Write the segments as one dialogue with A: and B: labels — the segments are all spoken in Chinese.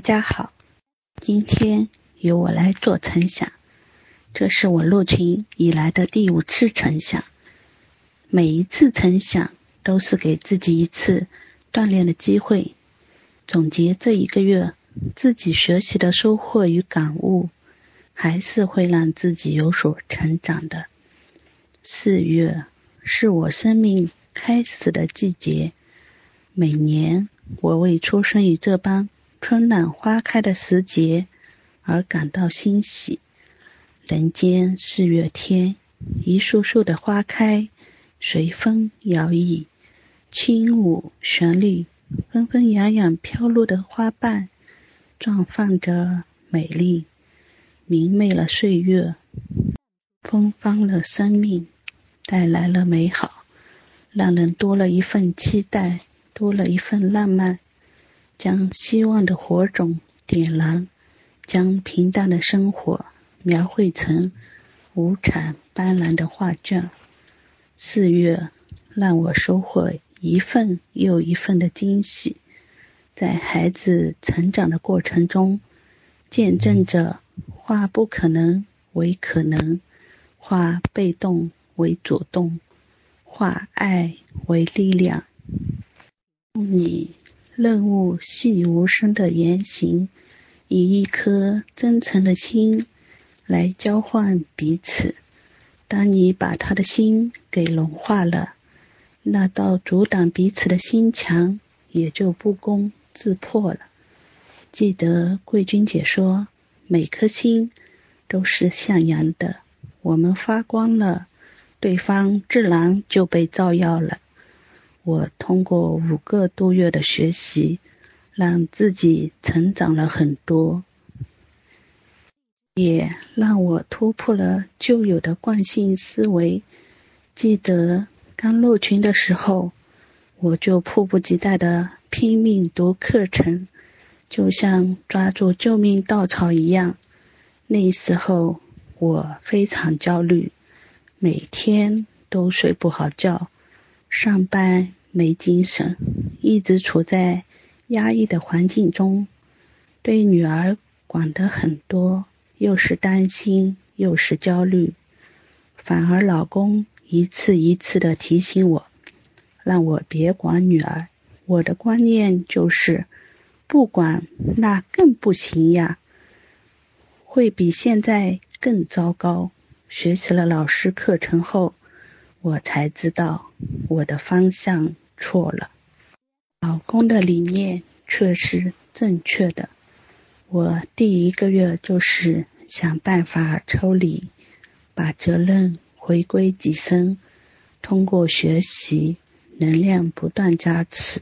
A: 大家好，今天由我来做晨想，这是我入群以来的第五次晨想。每一次晨想都是给自己一次锻炼的机会，总结这一个月自己学习的收获与感悟，还是会让自己有所成长的。四月是我生命开始的季节，每年我为出生于这般。春暖花开的时节而感到欣喜。人间四月天，一束束的花开，随风摇曳，轻舞旋律，纷纷扬扬飘落的花瓣，绽放着美丽，明媚了岁月，芬芳了生命，带来了美好，让人多了一份期待，多了一份浪漫。将希望的火种点燃，将平淡的生活描绘成五彩斑斓的画卷。四月让我收获一份又一份的惊喜，在孩子成长的过程中，见证着化不可能为可能，化被动为主动，化爱为力量。你。任务细无声的言行，以一颗真诚的心来交换彼此。当你把他的心给融化了，那道阻挡彼此的心墙也就不攻自破了。记得贵君姐说，每颗心都是向阳的，我们发光了，对方自然就被照耀了。我通过五个多月的学习，让自己成长了很多，也让我突破了旧有的惯性思维。记得刚入群的时候，我就迫不及待的拼命读课程，就像抓住救命稻草一样。那时候我非常焦虑，每天都睡不好觉。上班没精神，一直处在压抑的环境中，对女儿管得很多，又是担心又是焦虑，反而老公一次一次的提醒我，让我别管女儿。我的观念就是，不管那更不行呀，会比现在更糟糕。学习了老师课程后。我才知道我的方向错了，老公的理念却是正确的。我第一个月就是想办法抽离，把责任回归己身。通过学习，能量不断加持，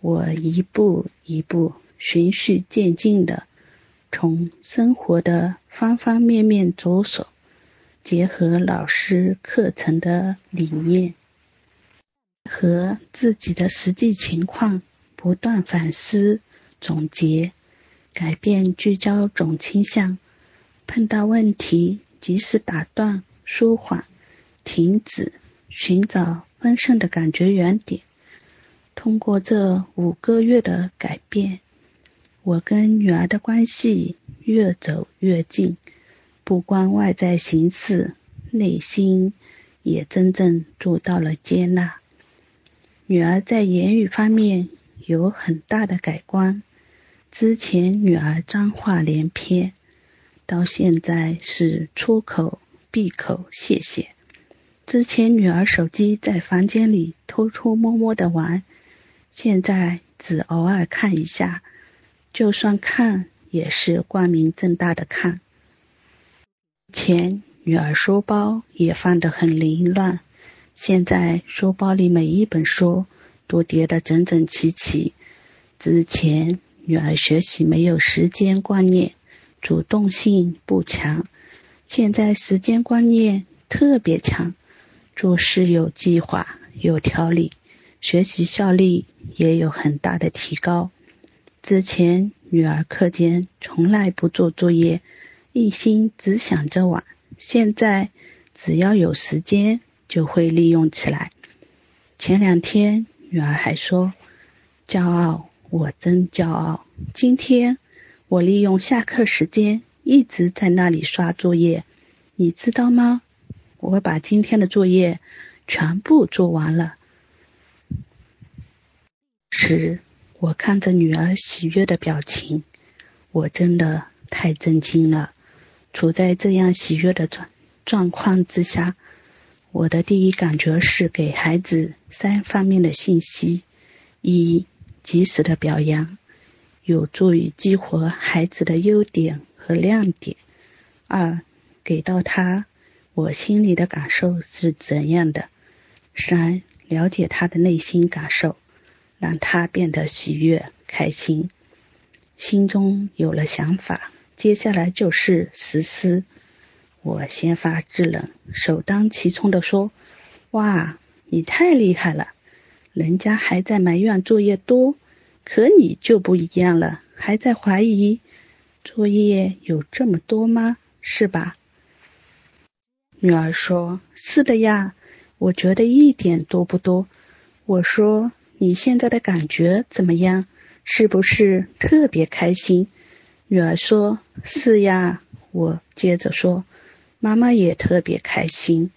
A: 我一步一步循序渐进的从生活的方方面面着手。结合老师课程的理念和自己的实际情况，不断反思总结，改变聚焦总倾向。碰到问题，及时打断、舒缓、停止，寻找丰盛的感觉原点。通过这五个月的改变，我跟女儿的关系越走越近。不光外在形式，内心也真正做到了接纳。女儿在言语方面有很大的改观，之前女儿脏话连篇，到现在是出口闭口谢谢。之前女儿手机在房间里偷偷摸摸的玩，现在只偶尔看一下，就算看也是光明正大的看。前女儿书包也放得很凌乱，现在书包里每一本书都叠得整整齐齐。之前女儿学习没有时间观念，主动性不强，现在时间观念特别强，做事有计划、有条理，学习效率也有很大的提高。之前女儿课间从来不做作业。一心只想着玩，现在只要有时间就会利用起来。前两天女儿还说：“骄傲，我真骄傲。”今天我利用下课时间一直在那里刷作业，你知道吗？我把今天的作业全部做完了。时，我看着女儿喜悦的表情，我真的太震惊了。处在这样喜悦的状状况之下，我的第一感觉是给孩子三方面的信息：一、及时的表扬，有助于激活孩子的优点和亮点；二、给到他我心里的感受是怎样的；三、了解他的内心感受。让他变得喜悦、开心，心中有了想法，接下来就是实施。我先发制人，首当其冲的说：“哇，你太厉害了！人家还在埋怨作业多，可你就不一样了，还在怀疑作业有这么多吗？是吧？”女儿说：“是的呀，我觉得一点都不多。”我说。你现在的感觉怎么样？是不是特别开心？女儿说：“是呀。”我接着说：“妈妈也特别开心。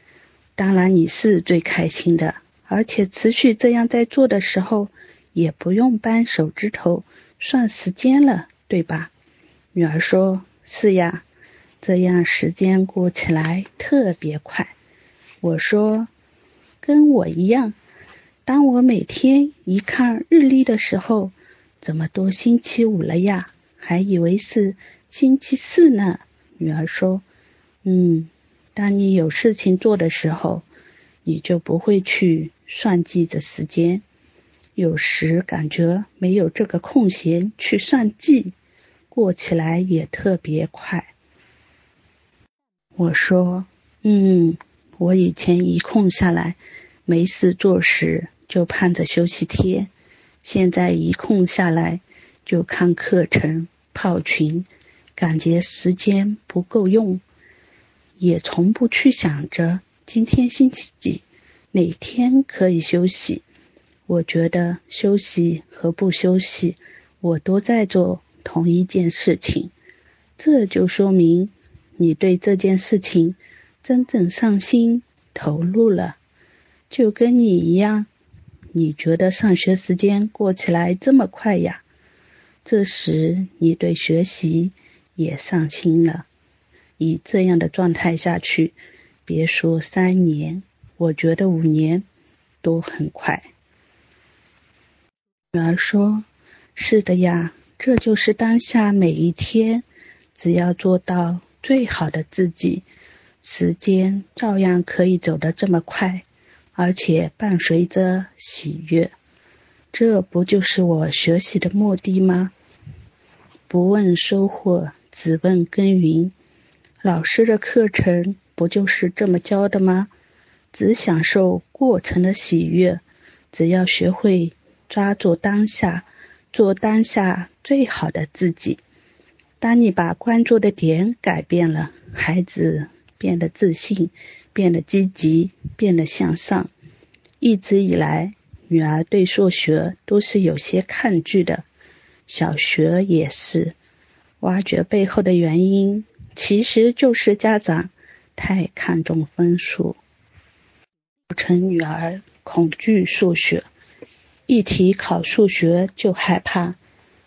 A: 当然你是最开心的，而且持续这样在做的时候，也不用扳手指头算时间了，对吧？”女儿说：“是呀，这样时间过起来特别快。”我说：“跟我一样。”当我每天一看日历的时候，怎么都星期五了呀？还以为是星期四呢。女儿说：“嗯，当你有事情做的时候，你就不会去算计着时间。有时感觉没有这个空闲去算计，过起来也特别快。”我说：“嗯，我以前一空下来，没事做时。”就盼着休息天，现在一空下来就看课程、泡群，感觉时间不够用，也从不去想着今天星期几，哪天可以休息。我觉得休息和不休息，我都在做同一件事情，这就说明你对这件事情真正上心投入了，就跟你一样。你觉得上学时间过起来这么快呀？这时你对学习也上心了。以这样的状态下去，别说三年，我觉得五年都很快。女儿说：“是的呀，这就是当下每一天，只要做到最好的自己，时间照样可以走得这么快。”而且伴随着喜悦，这不就是我学习的目的吗？不问收获，只问耕耘。老师的课程不就是这么教的吗？只享受过程的喜悦，只要学会抓住当下，做当下最好的自己。当你把关注的点改变了，孩子变得自信。变得积极，变得向上。一直以来，女儿对数学都是有些抗拒的，小学也是。挖掘背后的原因，其实就是家长太看重分数，造成女儿恐惧数学。一提考数学就害怕，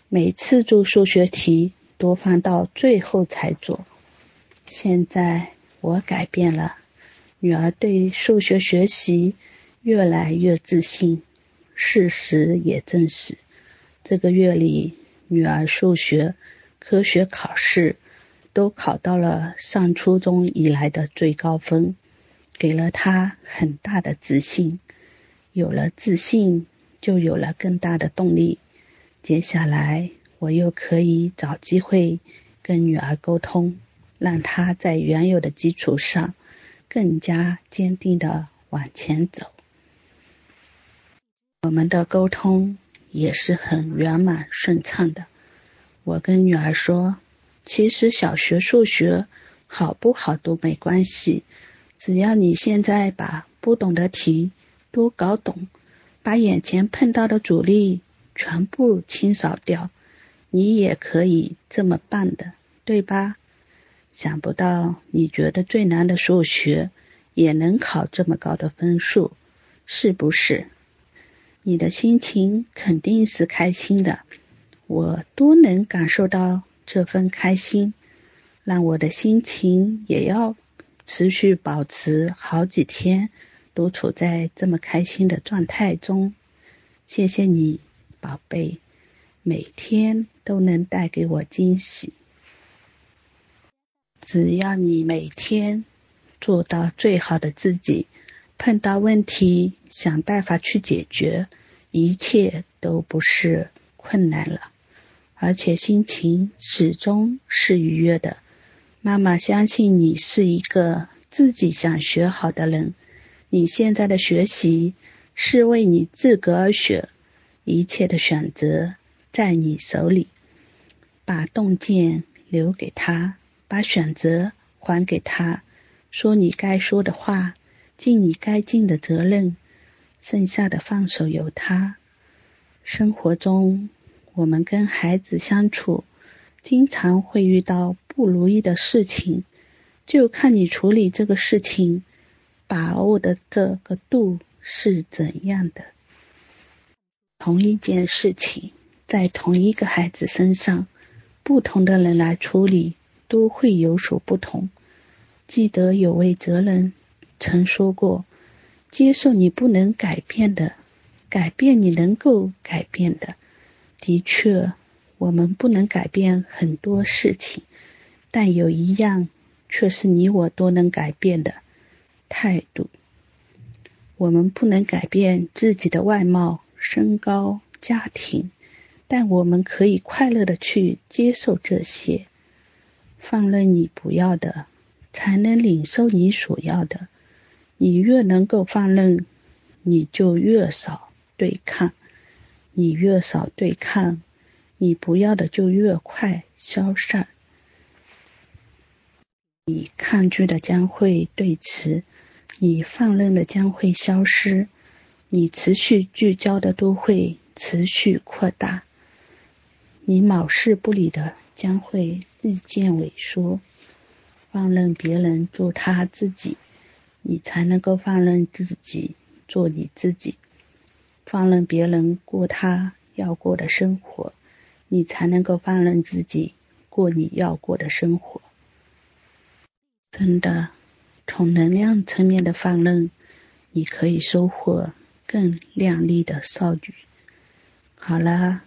A: 每次做数学题都放到最后才做。现在我改变了。女儿对数学学习越来越自信，事实也证实，这个月里女儿数学科学考试都考到了上初中以来的最高分，给了她很大的自信。有了自信，就有了更大的动力。接下来，我又可以找机会跟女儿沟通，让她在原有的基础上。更加坚定的往前走，我们的沟通也是很圆满顺畅的。我跟女儿说，其实小学数学好不好都没关系，只要你现在把不懂的题都搞懂，把眼前碰到的阻力全部清扫掉，你也可以这么办的，对吧？想不到你觉得最难的数学也能考这么高的分数，是不是？你的心情肯定是开心的，我多能感受到这份开心。让我的心情也要持续保持好几天，都处在这么开心的状态中。谢谢你，宝贝，每天都能带给我惊喜。只要你每天做到最好的自己，碰到问题想办法去解决，一切都不是困难了，而且心情始终是愉悦的。妈妈相信你是一个自己想学好的人。你现在的学习是为你自个儿学，一切的选择在你手里。把洞见留给他，把选择还给他。说你该说的话，尽你该尽的责任，剩下的放手由他。生活中，我们跟孩子相处。经常会遇到不如意的事情，就看你处理这个事情把握的这个度是怎样的。同一件事情，在同一个孩子身上，不同的人来处理都会有所不同。记得有位哲人曾说过：“接受你不能改变的，改变你能够改变的。”的确。我们不能改变很多事情，但有一样却是你我都能改变的态度。我们不能改变自己的外貌、身高、家庭，但我们可以快乐的去接受这些，放任你不要的，才能领受你所要的。你越能够放任，你就越少对抗，你越少对抗。你不要的就越快消散，你抗拒的将会对持，你放任的将会消失，你持续聚焦的都会持续扩大，你藐视不理的将会日渐萎缩。放任别人做他自己，你才能够放任自己做你自己。放任别人过他要过的生活。你才能够放任自己过你要过的生活。真的，从能量层面的放任，你可以收获更亮丽的少女。好了，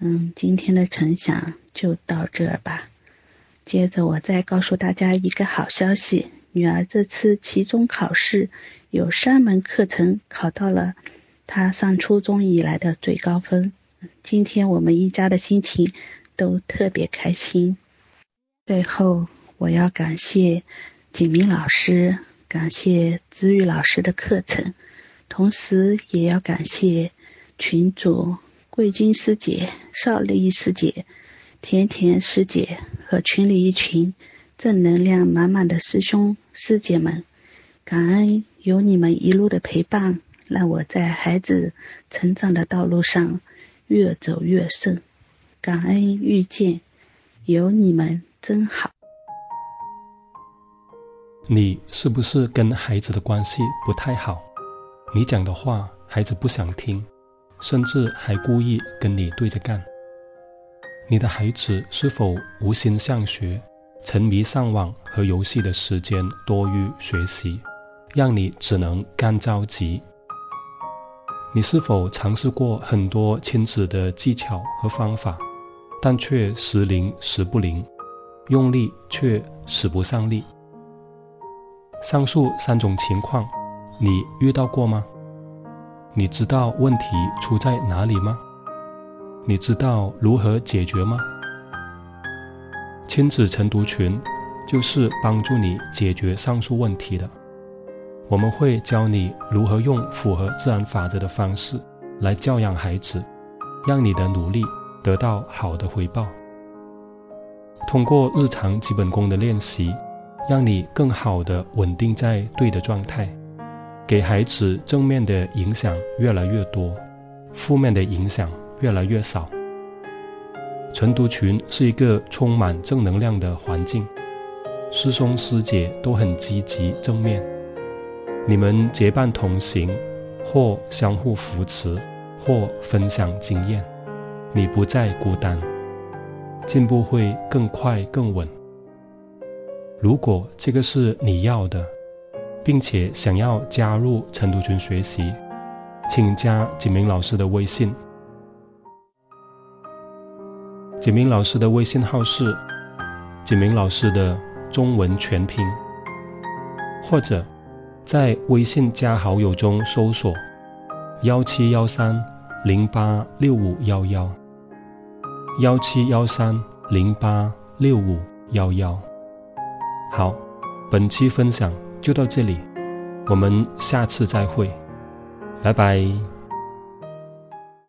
A: 嗯，今天的成享就到这儿吧。接着我再告诉大家一个好消息：女儿这次期中考试有三门课程考到了她上初中以来的最高分。今天我们一家的心情都特别开心。最后，我要感谢景明老师，感谢子玉老师的课程，同时也要感谢群主桂金师姐、邵丽师姐、甜甜师姐和群里一群正能量满满的师兄师姐们。感恩有你们一路的陪伴，让我在孩子成长的道路上。越走越顺，感恩遇见，有你们真好。
B: 你是不是跟孩子的关系不太好？你讲的话孩子不想听，甚至还故意跟你对着干。你的孩子是否无心向学，沉迷上网和游戏的时间多于学习，让你只能干着急？你是否尝试过很多亲子的技巧和方法，但却时灵时不灵，用力却使不上力？上述三种情况，你遇到过吗？你知道问题出在哪里吗？你知道如何解决吗？亲子晨读群就是帮助你解决上述问题的。我们会教你如何用符合自然法则的方式来教养孩子，让你的努力得到好的回报。通过日常基本功的练习，让你更好的稳定在对的状态，给孩子正面的影响越来越多，负面的影响越来越少。晨读群是一个充满正能量的环境，师兄师姐都很积极正面，你们结伴同行，或相互扶持，或分享经验，你不再孤单，进步会更快更稳。如果这个是你要的，并且想要加入晨读群学习，请加景明老师的微信。景明老师的微信号是景明老师的中文全拼，或者在微信加好友中搜索幺七幺三零八六五幺幺幺七幺三零八六五幺幺。好，本期分享就到这里，我们下次再会，拜拜。